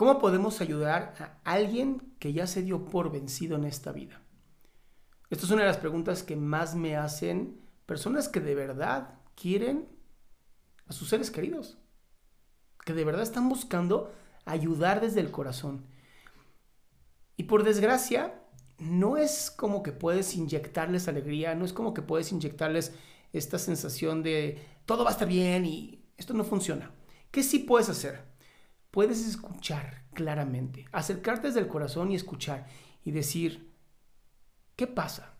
¿Cómo podemos ayudar a alguien que ya se dio por vencido en esta vida? Esta es una de las preguntas que más me hacen personas que de verdad quieren a sus seres queridos, que de verdad están buscando ayudar desde el corazón. Y por desgracia, no es como que puedes inyectarles alegría, no es como que puedes inyectarles esta sensación de todo va a estar bien y esto no funciona. ¿Qué sí puedes hacer? Puedes escuchar claramente, acercarte desde el corazón y escuchar y decir, ¿qué pasa?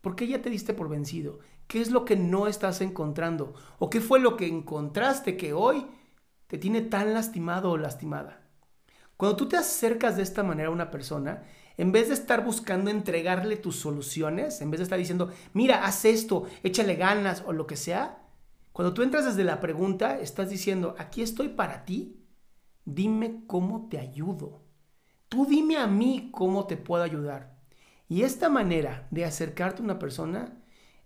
¿Por qué ya te diste por vencido? ¿Qué es lo que no estás encontrando? ¿O qué fue lo que encontraste que hoy te tiene tan lastimado o lastimada? Cuando tú te acercas de esta manera a una persona, en vez de estar buscando entregarle tus soluciones, en vez de estar diciendo, mira, haz esto, échale ganas o lo que sea, cuando tú entras desde la pregunta, estás diciendo, aquí estoy para ti, dime cómo te ayudo. Tú dime a mí cómo te puedo ayudar. Y esta manera de acercarte a una persona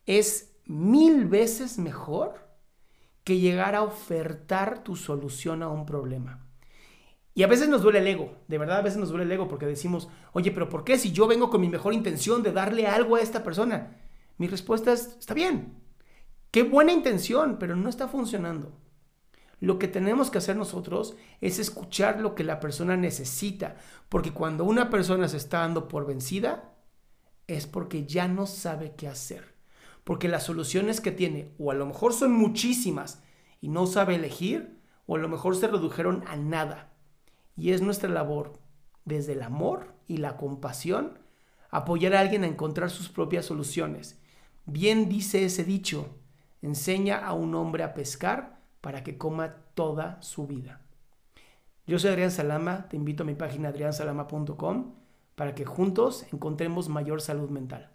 es mil veces mejor que llegar a ofertar tu solución a un problema. Y a veces nos duele el ego, de verdad a veces nos duele el ego porque decimos, oye, pero ¿por qué si yo vengo con mi mejor intención de darle algo a esta persona? Mi respuesta es, está bien, qué buena intención, pero no está funcionando. Lo que tenemos que hacer nosotros es escuchar lo que la persona necesita, porque cuando una persona se está dando por vencida, es porque ya no sabe qué hacer, porque las soluciones que tiene, o a lo mejor son muchísimas y no sabe elegir, o a lo mejor se redujeron a nada. Y es nuestra labor, desde el amor y la compasión, apoyar a alguien a encontrar sus propias soluciones. Bien dice ese dicho, enseña a un hombre a pescar para que coma toda su vida. Yo soy Adrián Salama, te invito a mi página adriansalama.com para que juntos encontremos mayor salud mental.